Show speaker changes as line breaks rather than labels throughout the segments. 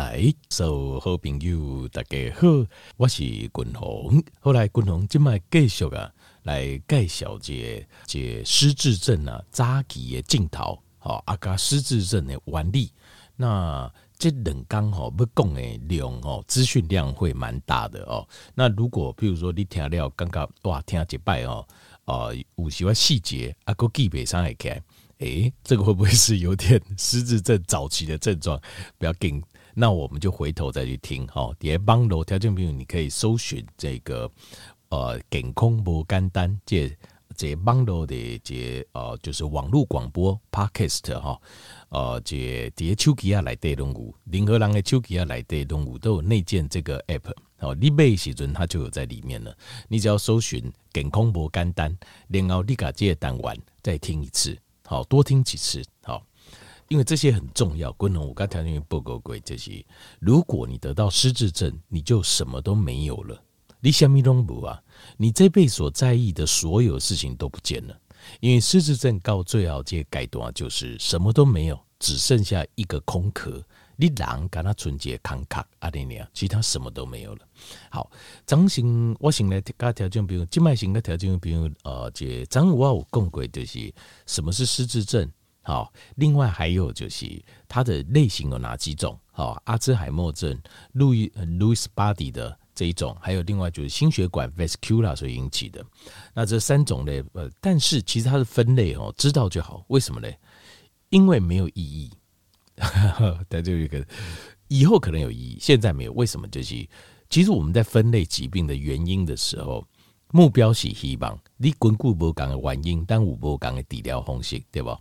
来，所有好朋友大家好，我是君鸿。后来君鸿今麦继续啊，来介绍这这失智症啊早期的镜头，好啊，加失智症的原理。那这两讲吼要讲的量哦，资讯量会蛮大的哦。那如果比如说你听了刚刚哇听一摆哦，呃，有些细节啊，个记忆上来看，诶，这个会不会是有点失智症早期的症状？不要紧。那我们就回头再去听哈，底下网络条件朋友，你可以搜寻这个呃健康无简单这这网络的这呃就是网络广播 Podcast 哈，呃这底下手机啊来带动物，任何人的手机啊来带动物都有内建这个 App 哦，你买时阵它就有在里面了，你只要搜寻健康无简单，然后你把这个单完再听一次，好多听几次好。因为这些很重要，功能我刚条件不够贵这些。如果你得到失智症，你就什么都没有了。你什么都没有啊，你这辈子所在意的所有事情都不见了。因为失智症到最后这阶段就是什么都没有，只剩下一个空壳。你人跟他纯洁康卡阿尼尼其他什么都没有了。好，张型我先来加条件，比如静脉型的条件，比如呃，这张五二五共轨就是什么是失智症？好，另外还有就是它的类型有哪几种？好，阿兹海默症、路易路易斯巴迪的这一种，还有另外就是心血管 vascular 所引起的。那这三种呢？呃，但是其实它的分类哦，知道就好。为什么呢？因为没有意义。但就一个以后可能有意义，现在没有。为什么？就是其实我们在分类疾病的原因的时候，目标是希望你根据不同的原因，但有不同的治疗方式，对吧？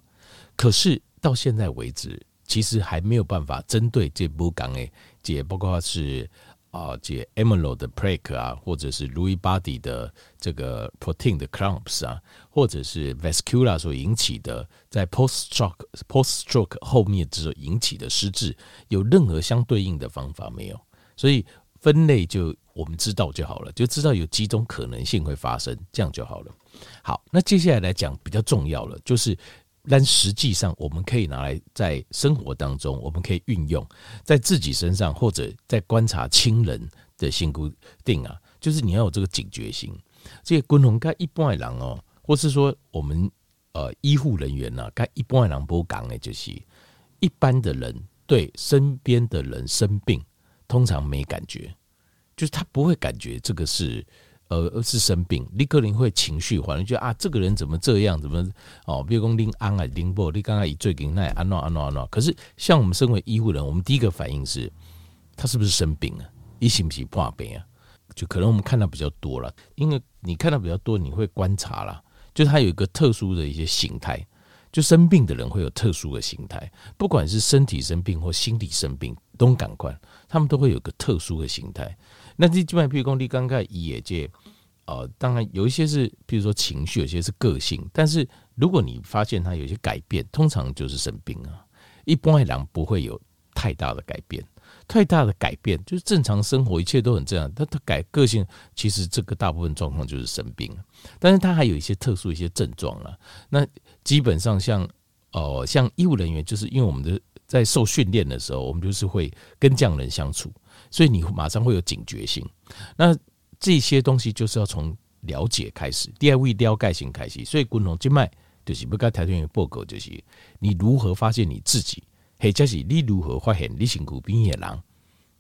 可是到现在为止，其实还没有办法针对这部讲诶，这包括是啊，这 amyloid 的 plaque 啊，或者是 Lewy body 的这个 protein 的 clumps 啊，或者是 vascular 所引起的在 post stroke post stroke 后面之后引起的失智，有任何相对应的方法没有？所以分类就我们知道就好了，就知道有几种可能性会发生，这样就好了。好，那接下来来讲比较重要了，就是。但实际上，我们可以拿来在生活当中，我们可以运用在自己身上，或者在观察亲人的性固定啊，就是你要有这个警觉性。这个共同跟一般的人哦，或是说我们呃医护人员呐，该一般的人不讲的，就是一般的人对身边的人生病，通常没感觉，就是他不会感觉这个是。呃，而是生病，你可能会情绪化，你觉得啊，这个人怎么这样？怎么哦？比如说林安啊，拎波，你刚刚以最近那安诺安诺安诺。可是，像我们身为医护人，我们第一个反应是，他是不是生病啊？你是不是破病啊？就可能我们看到比较多了，因为你看到比较多，你会观察了，就他有一个特殊的一些形态，就生病的人会有特殊的形态，不管是身体生病或心理生病，都感官，他们都会有个特殊的形态。那这基本上，譬如说你刚刚也介，呃，当然有一些是，比如说情绪，有些是个性。但是如果你发现他有些改变，通常就是生病啊。一般来讲不会有太大的改变，太大的改变就是正常生活，一切都很正常。他他改个性，其实这个大部分状况就是生病。但是他还有一些特殊一些症状了。那基本上像哦、呃，像医务人员，就是因为我们的在受训练的时候，我们就是会跟这样人相处。所以你马上会有警觉性，那这些东西就是要从了解开始，第二位了解性开始。所以共同静脉就是不该条件报告，就是你如何发现你自己，或者是你如何发现你身边的人，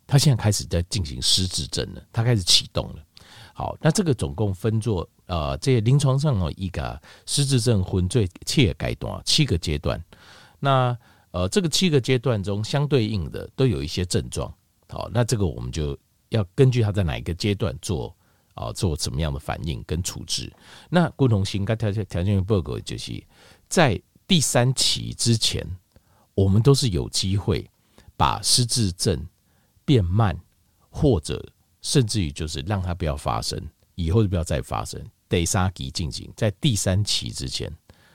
他现在开始在进行失智症了，他开始启动了。好，那这个总共分作呃，这临床上哦，一个失智症分最七个阶段，七个阶段。那呃，这个七个阶段中相对应的都有一些症状。好，那这个我们就要根据他在哪一个阶段做啊，做什么样的反应跟处置。那共同性该条件条件报告就是在第三期之前，我们都是有机会把失智症变慢，或者甚至于就是让它不要发生，以后就不要再发生。第三期进行在第三期之前，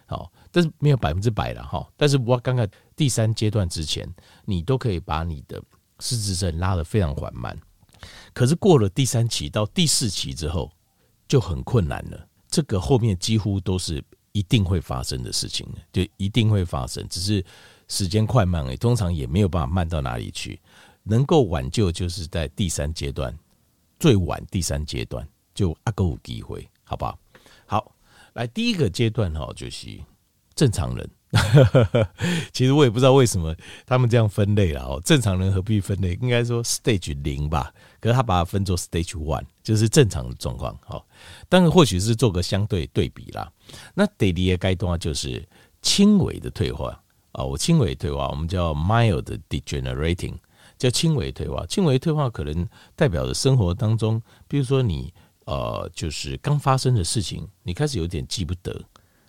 好，但是没有百分之百了哈。但是我刚刚第三阶段之前，你都可以把你的。失智症拉得非常缓慢，可是过了第三期到第四期之后就很困难了。这个后面几乎都是一定会发生的事情，就一定会发生，只是时间快慢而已，通常也没有办法慢到哪里去。能够挽救就是在第三阶段，最晚第三阶段就阿够有机会，好不好？来第一个阶段哈，就是正常人。其实我也不知道为什么他们这样分类了哦。正常人何必分类？应该说 stage 零吧。可是他把它分作 stage one，就是正常的状况。好，当然或许是做个相对对比啦。那第二个阶段就是轻微的退化啊。我轻微退化，我们叫 mild degenerating，叫轻微退化。轻微退化可能代表着生活当中，比如说你呃，就是刚发生的事情，你开始有点记不得。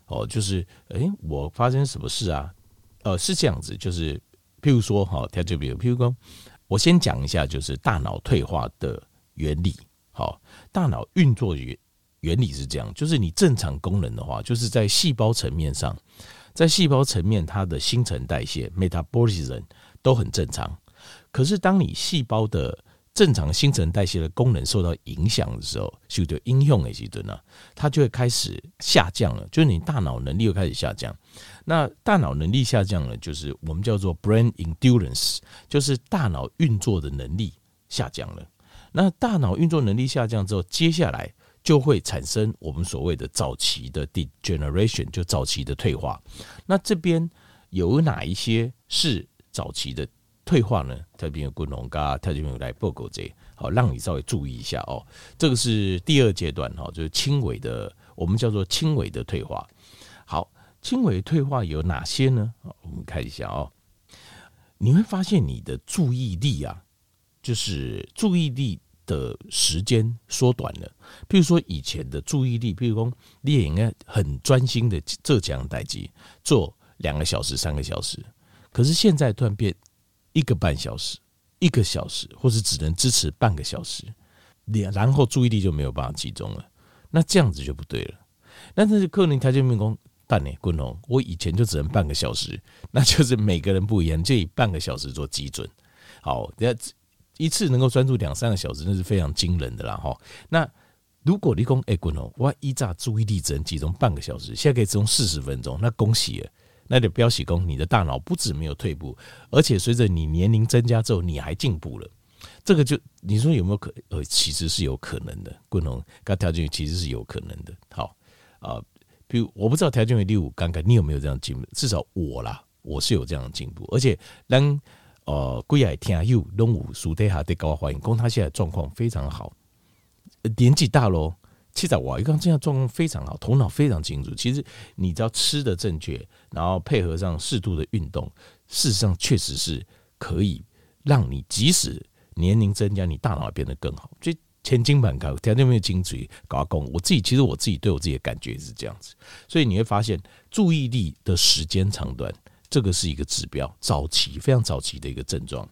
哦，就是，诶、我发生什么事啊？呃，是这样子，就是，譬如说，哈，它就比如，譬如说，我先讲一下，就是大脑退化的原理。好，大脑运作原原理是这样，就是你正常功能的话，就是在细胞层面上，在细胞层面，它的新陈代谢 （metabolism） 都很正常。可是，当你细胞的正常新陈代谢的功能受到影响的时候，就就应用的时候呢，它就会开始下降了。就是你大脑能力又开始下降。那大脑能力下降了，就是我们叫做 brain endurance，就是大脑运作的能力下降了。那大脑运作能力下降之后，接下来就会产生我们所谓的早期的 degeneration，就早期的退化。那这边有哪一些是早期的？退化呢？特别有滚龙嘎，特别有来报告这，好，让你稍微注意一下哦。这个是第二阶段哈，就是轻微的，我们叫做轻微的退化。好，轻微退化有哪些呢？我们看一下哦。你会发现你的注意力啊，就是注意力的时间缩短了。譬如说以前的注意力，譬如说你也应该很专心的浙江待机，做两个小时、三个小时，可是现在突然变。一个半小时，一个小时，或是只能支持半个小时，然后注意力就没有办法集中了，那这样子就不对了。但是克林条件命宫，但呢，滚龙，我以前就只能半个小时，那就是每个人不一样，就以半个小时做基准。好，等下一次能够专注两三个小时，那是非常惊人的啦。哈，那如果你讲哎，滚龙，我一乍注意力只能集中半个小时，现在可以集中四十分钟，那恭喜了。那就标喜功，你的大脑不止没有退步，而且随着你年龄增加之后，你还进步了。这个就你说有没有可？呃，其实是有可能的。滚龙跟条件其实是有可能的。好啊，比如我不知道条件为第五刚刚你有没有这样进步？至少我啦，我是有这样进步。而且当呃贵爱听有拢有苏德哈对高欢迎，公他现在状况非常好，年纪大喽。七仔哇，一刚这样状况非常好，头脑非常清楚。其实你只要吃的正确，然后配合上适度的运动，事实上确实是可以让你即使年龄增加，你大脑变得更好。所以千金板卡条件没有精髓搞工，我自己其实我自己对我自己的感觉是这样子。所以你会发现注意力的时间长短，这个是一个指标，早期非常早期的一个症状。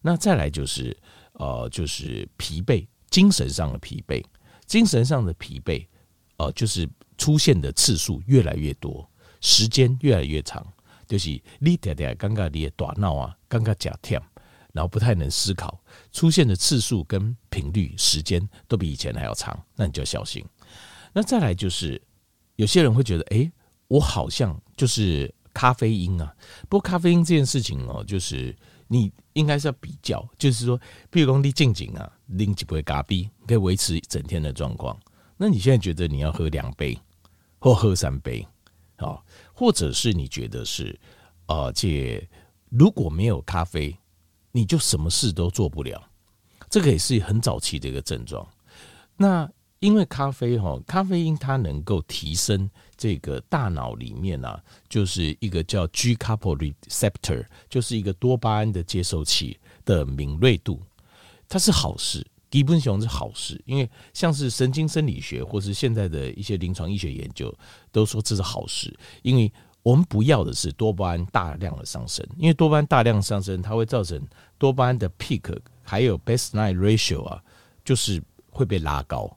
那再来就是呃，就是疲惫，精神上的疲惫。精神上的疲惫，呃，就是出现的次数越来越多，时间越来越长，就是你嗲嗲尴尬的大脑啊，尴尬假跳，然后不太能思考，出现的次数跟频率、时间都比以前还要长，那你就要小心。那再来就是，有些人会觉得，哎、我好像就是咖啡因啊。不过咖啡因这件事情哦，就是。你应该是要比较，就是说，譬如说你静静啊，拎几杯咖啡可以维持一整天的状况。那你现在觉得你要喝两杯或喝三杯，好，或者是你觉得是，而且如果没有咖啡，你就什么事都做不了。这个也是很早期的一个症状。那因为咖啡哈，咖啡因它能够提升这个大脑里面啊，就是一个叫 G-couple receptor，就是一个多巴胺的接收器的敏锐度，它是好事，基本上是好事。因为像是神经生理学或是现在的一些临床医学研究都说这是好事，因为我们不要的是多巴胺大量的上升，因为多巴胺大量上升，它会造成多巴胺的 peak 还有 baseline ratio 啊，就是会被拉高。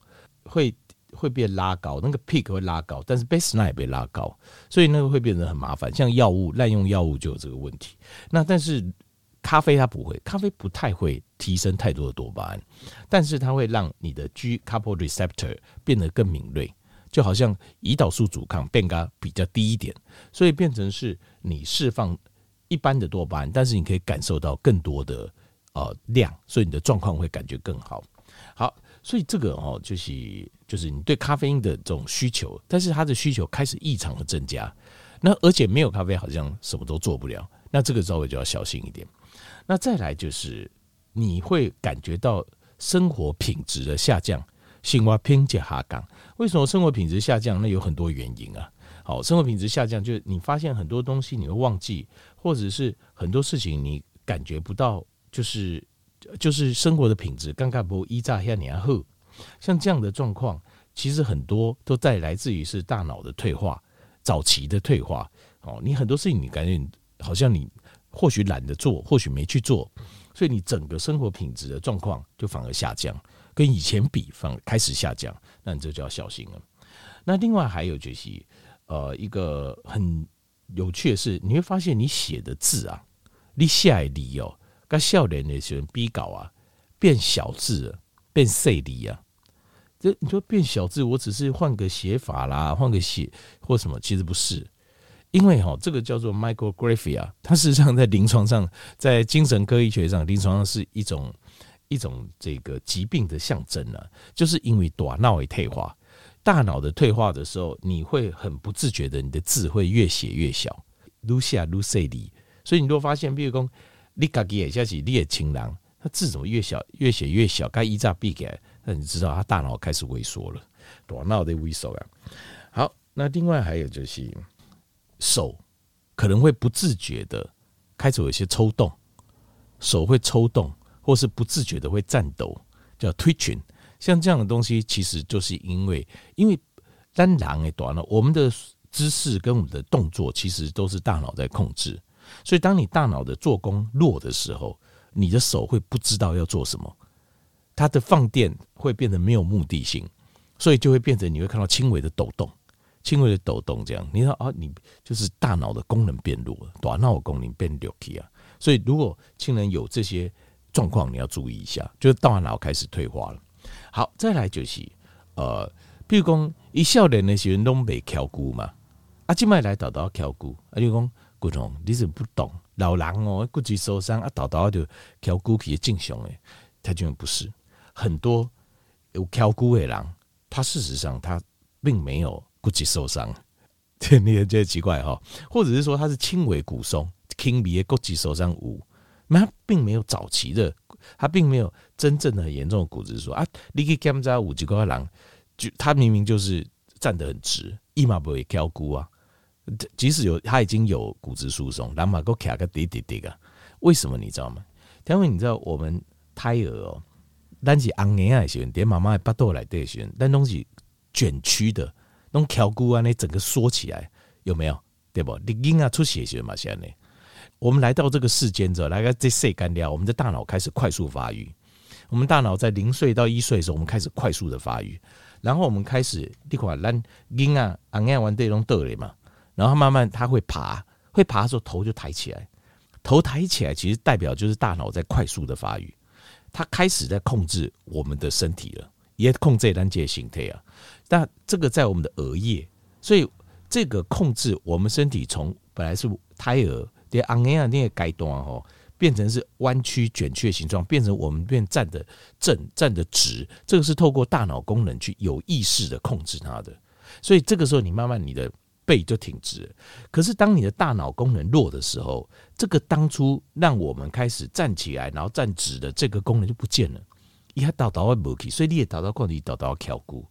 会会变拉高，那个 peak 会拉高，但是 baseline 也被拉高，所以那个会变得很麻烦。像药物滥用药物就有这个问题。那但是咖啡它不会，咖啡不太会提升太多的多巴胺，但是它会让你的 G couple receptor 变得更敏锐，就好像胰岛素阻抗变咖比较低一点，所以变成是你释放一般的多巴胺，但是你可以感受到更多的呃量，所以你的状况会感觉更好。好，所以这个哦，就是就是你对咖啡因的这种需求，但是它的需求开始异常的增加，那而且没有咖啡好像什么都做不了，那这个稍微就要小心一点。那再来就是你会感觉到生活品质的下降，生活品质下降。为什么生活品质下降？那有很多原因啊。好，生活品质下降，就是你发现很多东西你会忘记，或者是很多事情你感觉不到，就是就是生活的品质刚刚不依炸下年后，像这样的状况，其实很多都在来自于是大脑的退化，早期的退化。哦，你很多事情你感觉好像你或许懒得做，或许没去做，所以你整个生活品质的状况就反而下降，跟以前比反而开始下降，那你这就要小心了。那另外还有就是。呃，一个很有趣的是，你会发现你写的字啊，你下一笔哦，跟笑脸的时候比稿啊，变小字了，变细字啊。这你说变小字，我只是换个写法啦，换个写或什么，其实不是，因为哈，这个叫做 micrographia，它事实上在临床上，在精神科医学上，临床上是一种一种这个疾病的象征啊，就是因为大脑的退化。大脑的退化的时候，你会很不自觉的，你的字会越写越小，越写越细的。所以你如果发现，比如说你自己也写起列清郎，他字怎么越小，越写越小，该一扎闭起来，那你知道他大脑开始萎缩了，大脑的萎缩啊。好，那另外还有就是手可能会不自觉的开始有些抽动，手会抽动，或是不自觉的会颤抖，叫 twitching。像这样的东西，其实就是因为，因为单狼诶短了，我们的姿势跟我们的动作，其实都是大脑在控制。所以，当你大脑的做工弱的时候，你的手会不知道要做什么，它的放电会变得没有目的性，所以就会变成你会看到轻微的抖动，轻微的抖动这样。你说啊，你就是大脑的功能变弱了，短脑功能变弱去啊。所以，如果亲人有这些状况，你要注意一下，就是大脑开始退化了。好，再来就是，呃，比如讲，一少年的时候拢袂翘骨嘛，啊，今麦来豆豆翘骨，啊，就讲骨痛，你是不懂，老人哦，骨质受伤啊，豆豆就敲骨去正常诶，他居然不是很多有敲骨的人，他事实上他并没有骨质受伤，这你也觉得奇怪哈，或者是说他是轻微骨松，轻微的骨质受伤无，那他并没有早期的。他并没有真正的很严重的骨质疏啊，你去检查五级高狼，就他明明就是站得很直，一马不会敲骨啊。即使有他已经有骨质疏松，两马都卡个滴滴滴啊。为什么你知道吗？因为你知道我们胎儿哦，但是昂年爱选，连妈妈的巴肚来对选，但东西卷曲的，那种翘骨啊，那整个缩起来有没有？对不？你婴儿出血血嘛，现在。我们来到这个世间之后，来个这岁干掉，我们的大脑开始快速发育。我们大脑在零岁到一岁的时候，我们开始快速的发育，然后我们开始你看，咱婴啊，昂样玩这种豆类嘛，然后慢慢他会爬，会爬的时候头就抬起来，头抬起来其实代表就是大脑在快速的发育，它开始在控制我们的身体了，也控制咱这些形态啊。但这个在我们的额叶，所以这个控制我们身体从本来是胎儿。的，昂样啊，那个阶段哦，变成是弯曲卷曲的形状，变成我们变站的正，站的直，这个是透过大脑功能去有意识的控制它的。所以这个时候，你慢慢你的背就挺直。可是当你的大脑功能弱的时候，这个当初让我们开始站起来，然后站直的这个功能就不见了。一下倒倒会无去，所以你也倒倒过你倒倒翘骨。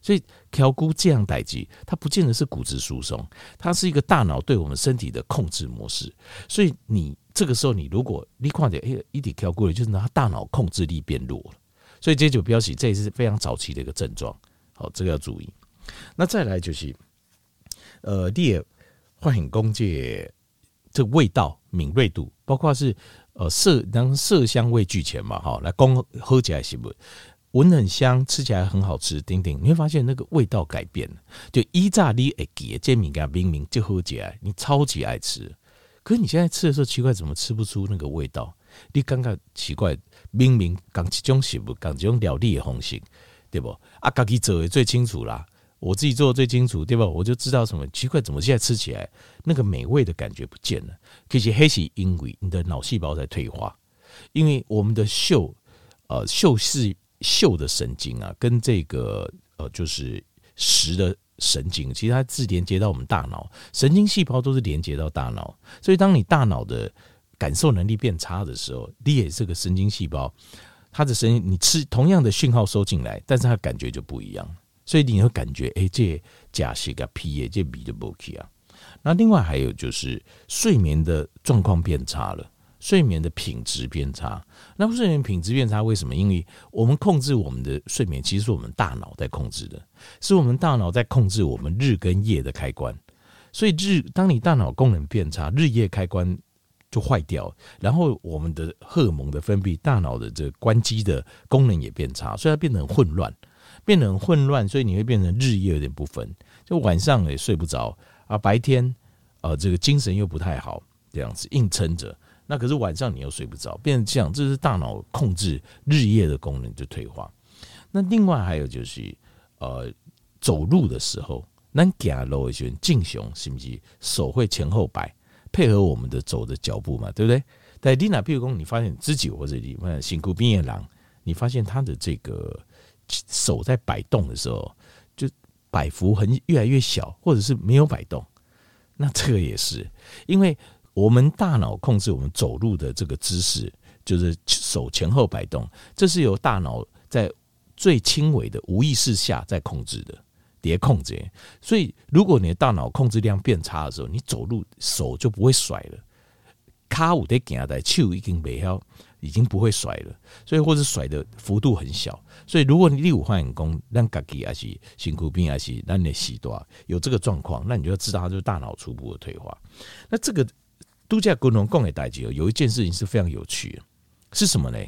所以调骨这样代际，它不见得是骨质疏松，它是一个大脑对我们身体的控制模式。所以你这个时候，你如果你况且哎，一点调骨了，就是拿大脑控制力变弱了。所以这就标示，这也是非常早期的一个症状。好，这个要注意。那再来就是，呃，你也会很攻击这味道敏锐度，包括是呃色，当色香味俱全嘛，哈，来攻喝起来行不？闻很香，吃起来很好吃，丁丁，你会发现那个味道改变了。就依炸你会记这敏感明明就喝起来，你超级爱吃。可是你现在吃的时候奇怪，怎么吃不出那个味道？你刚刚奇怪，明明讲一种食物，讲一种料理的方式，对不？啊，自己做的最清楚啦，我自己做的最清楚，对吧？我就知道什么奇怪，怎么现在吃起来那个美味的感觉不见了？其实还是因为你的脑细胞在退化。因为我们的嗅，呃，嗅是嗅的神经啊，跟这个呃，就是食的神经，其实它是连接到我们大脑，神经细胞都是连接到大脑，所以当你大脑的感受能力变差的时候，你也是个神经细胞，它的神经，你吃同样的讯号收进来，但是它感觉就不一样，所以你会感觉，哎、这假些个皮，这比的不起啊。那另外还有就是睡眠的状况变差了，睡眠的品质变差。那睡眠品质变差为什么？因为我们控制我们的睡眠，其实是我们大脑在控制的，是我们大脑在控制我们日跟夜的开关。所以日，当你大脑功能变差，日夜开关。就坏掉，然后我们的荷尔蒙的分泌，大脑的这个关机的功能也变差，所以它变得很混乱，变得很混乱，所以你会变成日夜有点不分，就晚上也睡不着啊，白天呃这个精神又不太好，这样子硬撑着，那可是晚上你又睡不着，变成这样，这是大脑控制日夜的功能就退化。那另外还有就是呃走路的时候，那走路的时候正常是不是手会前后摆？配合我们的走的脚步嘛，对不对？但丽娜，譬如说，你发现你自己或者你发现辛苦边野狼，你发现他的这个手在摆动的时候，就摆幅很越来越小，或者是没有摆动，那这个也是因为我们大脑控制我们走路的这个姿势，就是手前后摆动，这是由大脑在最轻微的无意识下在控制的。叠控制，所以如果你的大脑控制量变差的时候，你走路手就不会甩了。卡五得行的手已经没有，已经不会甩了，所以或者甩的幅度很小。所以如果你第五换工让自己还是辛苦病还是让你洗多有这个状况，那你就要知道它就是大脑初步的退化。那这个度假功能共给代志有一件事情是非常有趣的，是什么呢？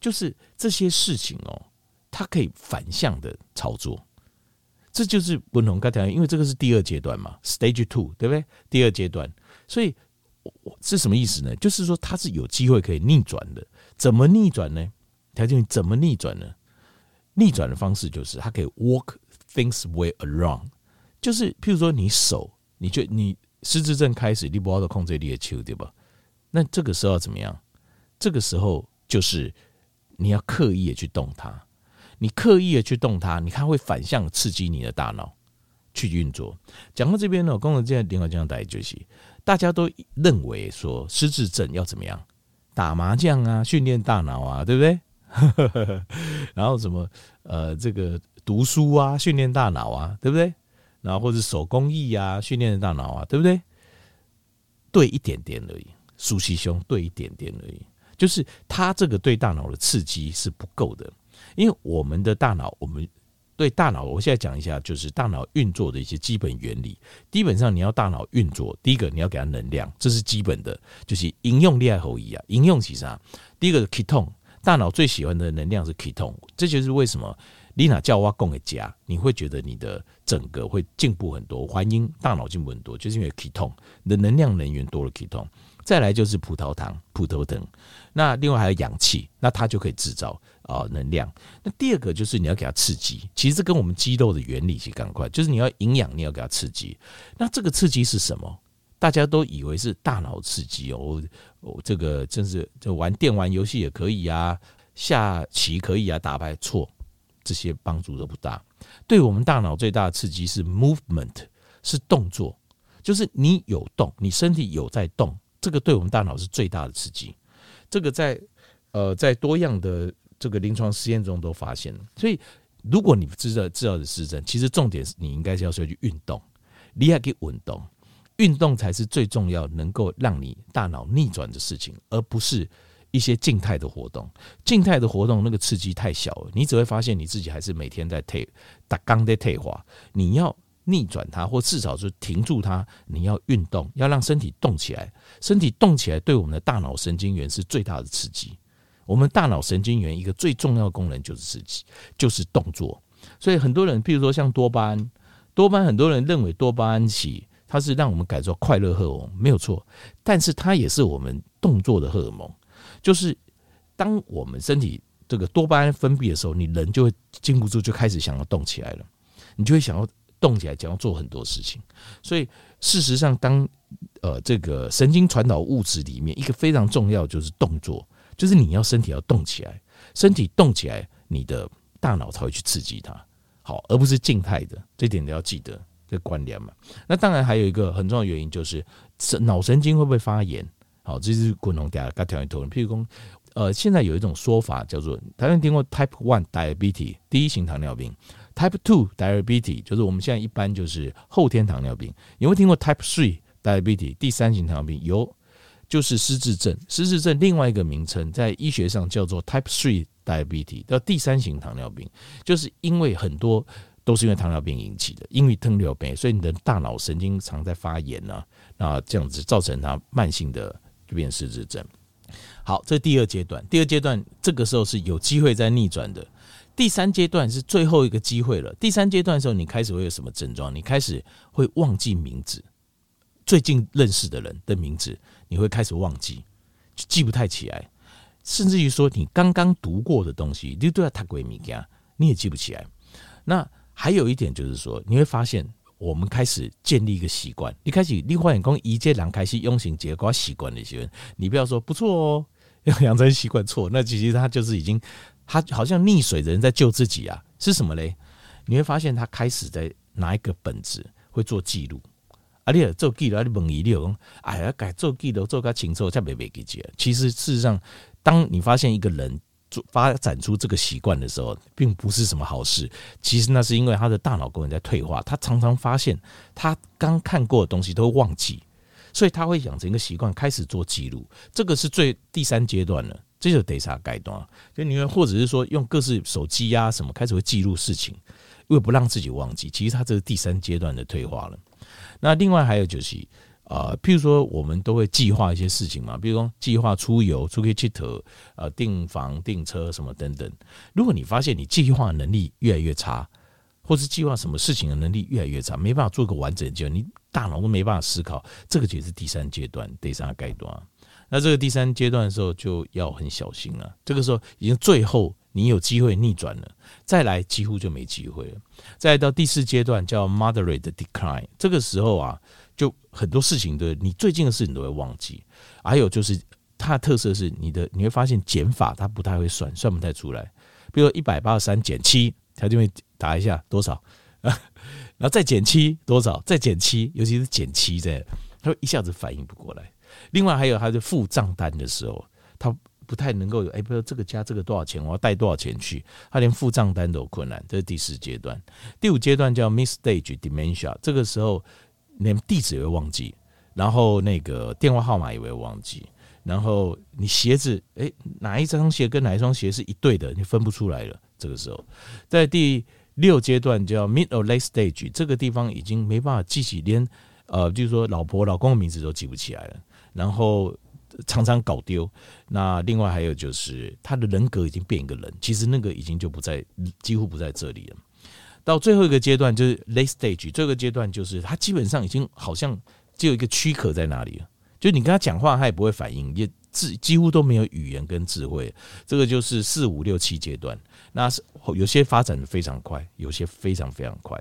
就是这些事情哦，它可以反向的操作。这就是不同刚才，因为这个是第二阶段嘛，Stage Two，对不对？第二阶段，所以是什么意思呢？就是说它是有机会可以逆转的。怎么逆转呢？条件怎么逆转呢？逆转的方式就是它可以 walk things way around，就是譬如说你手，你就你失智症开始，你不要控制力的球，对吧？那这个时候要怎么样？这个时候就是你要刻意的去动它。你刻意的去动它，你看会反向刺激你的大脑去运作。讲到这边呢，我刚才这样另外这样带就是，大家都认为说失智症要怎么样打麻将啊，训练大脑啊，对不对？然后什么呃，这个读书啊，训练大脑啊，对不对？然后或者手工艺啊，训练大脑啊，对不对？对一点点而已，舒西兄对一点点而已，就是他这个对大脑的刺激是不够的。因为我们的大脑，我们对大脑，我现在讲一下，就是大脑运作的一些基本原理。基本上，你要大脑运作，第一个你要给它能量，这是基本的，就是应用厉害后移啊。应用其实啊，第一个是 ketone，大脑最喜欢的能量是 ketone，这就是为什么丽娜叫我供给家，你会觉得你的整个会进步很多，还因大脑进步很多，就是因为 ketone 你的能量能源多了 ketone。再来就是葡萄糖、葡萄糖，那另外还有氧气，那它就可以制造。啊，能量。那第二个就是你要给它刺激，其实跟我们肌肉的原理是赶快，就是你要营养，你要给它刺激。那这个刺激是什么？大家都以为是大脑刺激哦，哦，这个真是就玩电玩游戏也可以啊，下棋可以啊，打牌错，这些帮助都不大。对我们大脑最大的刺激是 movement，是动作，就是你有动，你身体有在动，这个对我们大脑是最大的刺激。这个在呃，在多样的。这个临床实验中都发现了，所以如果你知道知道的失症，其实重点是你应该是要说去运动，你还可以运动，运动才是最重要，能够让你大脑逆转的事情，而不是一些静态的活动。静态的活动那个刺激太小了，你只会发现你自己还是每天在退打刚在退化。你要逆转它，或至少是停住它，你要运动，要让身体动起来，身体动起来对我们的大脑神经元是最大的刺激。我们大脑神经元一个最重要的功能就是刺激，就是动作。所以很多人，譬如说像多巴胺，多巴胺很多人认为多巴胺起它是让我们感受快乐荷尔蒙，没有错。但是它也是我们动作的荷尔蒙，就是当我们身体这个多巴胺分泌的时候，你人就会禁不住就开始想要动起来了，你就会想要动起来，想要做很多事情。所以事实上，当呃这个神经传导物质里面一个非常重要就是动作。就是你要身体要动起来，身体动起来，你的大脑才会去刺激它，好，而不是静态的，这点你要记得这个关联嘛。那当然还有一个很重要的原因就是脑神经会不会发炎？好，这是共同大家刚调一讨论。譬如说，呃，现在有一种说法叫做，大家听过 Type One Diabetes 第一型糖尿病，Type Two Diabetes 就是我们现在一般就是后天糖尿病。有没有听过 Type Three Diabetes 第三型糖尿病？有，就是失智症。失智症另外一个名称在医学上叫做 Type Three Diabetes，叫第三型糖尿病，就是因为很多都是因为糖尿病引起的，因为糖尿病，所以你的大脑神经常在发炎呢、啊，啊，这样子造成它慢性的。就变失智症。好，这第二阶段，第二阶段这个时候是有机会在逆转的。第三阶段是最后一个机会了。第三阶段的时候，你开始会有什么症状？你开始会忘记名字，最近认识的人的名字，你会开始忘记，记不太起来，甚至于说你刚刚读过的东西，你都要太闺蜜家，你也记不起来。那还有一点就是说，你会发现。我们开始建立一个习惯。一开始你发现讲一介人开始用心结果习惯的时候，你不要说不错哦，要养成习惯错，那其实他就是已经他好像溺水的人在救自己啊。是什么嘞？你会发现他开始在拿一个本子会做记录。你做记录，你问伊，你讲哎呀，改做记录做个清楚才别别记记。其实事实上，当你发现一个人做。发展出这个习惯的时候，并不是什么好事。其实那是因为他的大脑功能在退化，他常常发现他刚看过的东西都会忘记，所以他会养成一个习惯，开始做记录。这个是最第三阶段了，这就得啥改动？就你们或者是说用各式手机呀什么开始会记录事情，为不让自己忘记。其实他这是第三阶段的退化了。那另外还有就是。啊，譬如说，我们都会计划一些事情嘛，比如说计划出游、出去佚佗，呃，订房、订车什么等等。如果你发现你计划能力越来越差，或是计划什么事情的能力越来越差，没办法做个完整的，你大脑都没办法思考，这个就是第三阶段，第三阶段。那这个第三阶段的时候就要很小心了。这个时候已经最后你有机会逆转了，再来几乎就没机会了。再到第四阶段叫 moderate decline，这个时候啊。就很多事情的，你最近的事情都会忘记。还有就是它的特色是，你的你会发现减法它不太会算，算不太出来。比如一百八十三减七，它就会打一下多少，然后再减七多少，再减七，尤其是减七这样，它会一下子反应不过来。另外还有它的付账单的时候，它不太能够有哎，比如这个加这个多少钱，我要带多少钱去，他连付账单都有困难。这是第四阶段，第五阶段叫 mid-stage dementia，这个时候。连地址也会忘记，然后那个电话号码也会忘记，然后你鞋子，诶，哪一双鞋跟哪一双鞋是一对的，你分不出来了。这个时候，在第六阶段叫 mid or late stage，这个地方已经没办法记起，连呃，就是说老婆老公的名字都记不起来了，然后常常搞丢。那另外还有就是他的人格已经变一个人，其实那个已经就不在，几乎不在这里了。到最后一个阶段就是 late stage，这个阶段就是他基本上已经好像只有一个躯壳在那里了，就你跟他讲话，他也不会反应，也智几乎都没有语言跟智慧。这个就是四五六七阶段，那是有些发展的非常快，有些非常非常快。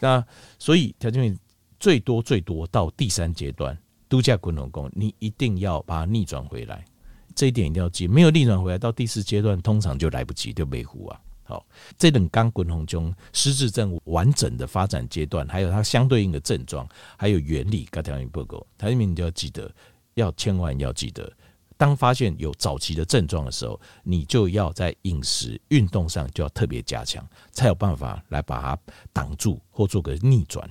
那所以条件最多最多到第三阶段度假滚龙宫，你一定要把它逆转回来，这一点一定要记。没有逆转回来，到第四阶段通常就来不及，就没糊啊。好，这等刚滚筒中失智症完整的发展阶段，还有它相对应的症状，还有原理，该条件不够，台面你就要记得，要千万要记得，当发现有早期的症状的时候，你就要在饮食、运动上就要特别加强，才有办法来把它挡住或做个逆转。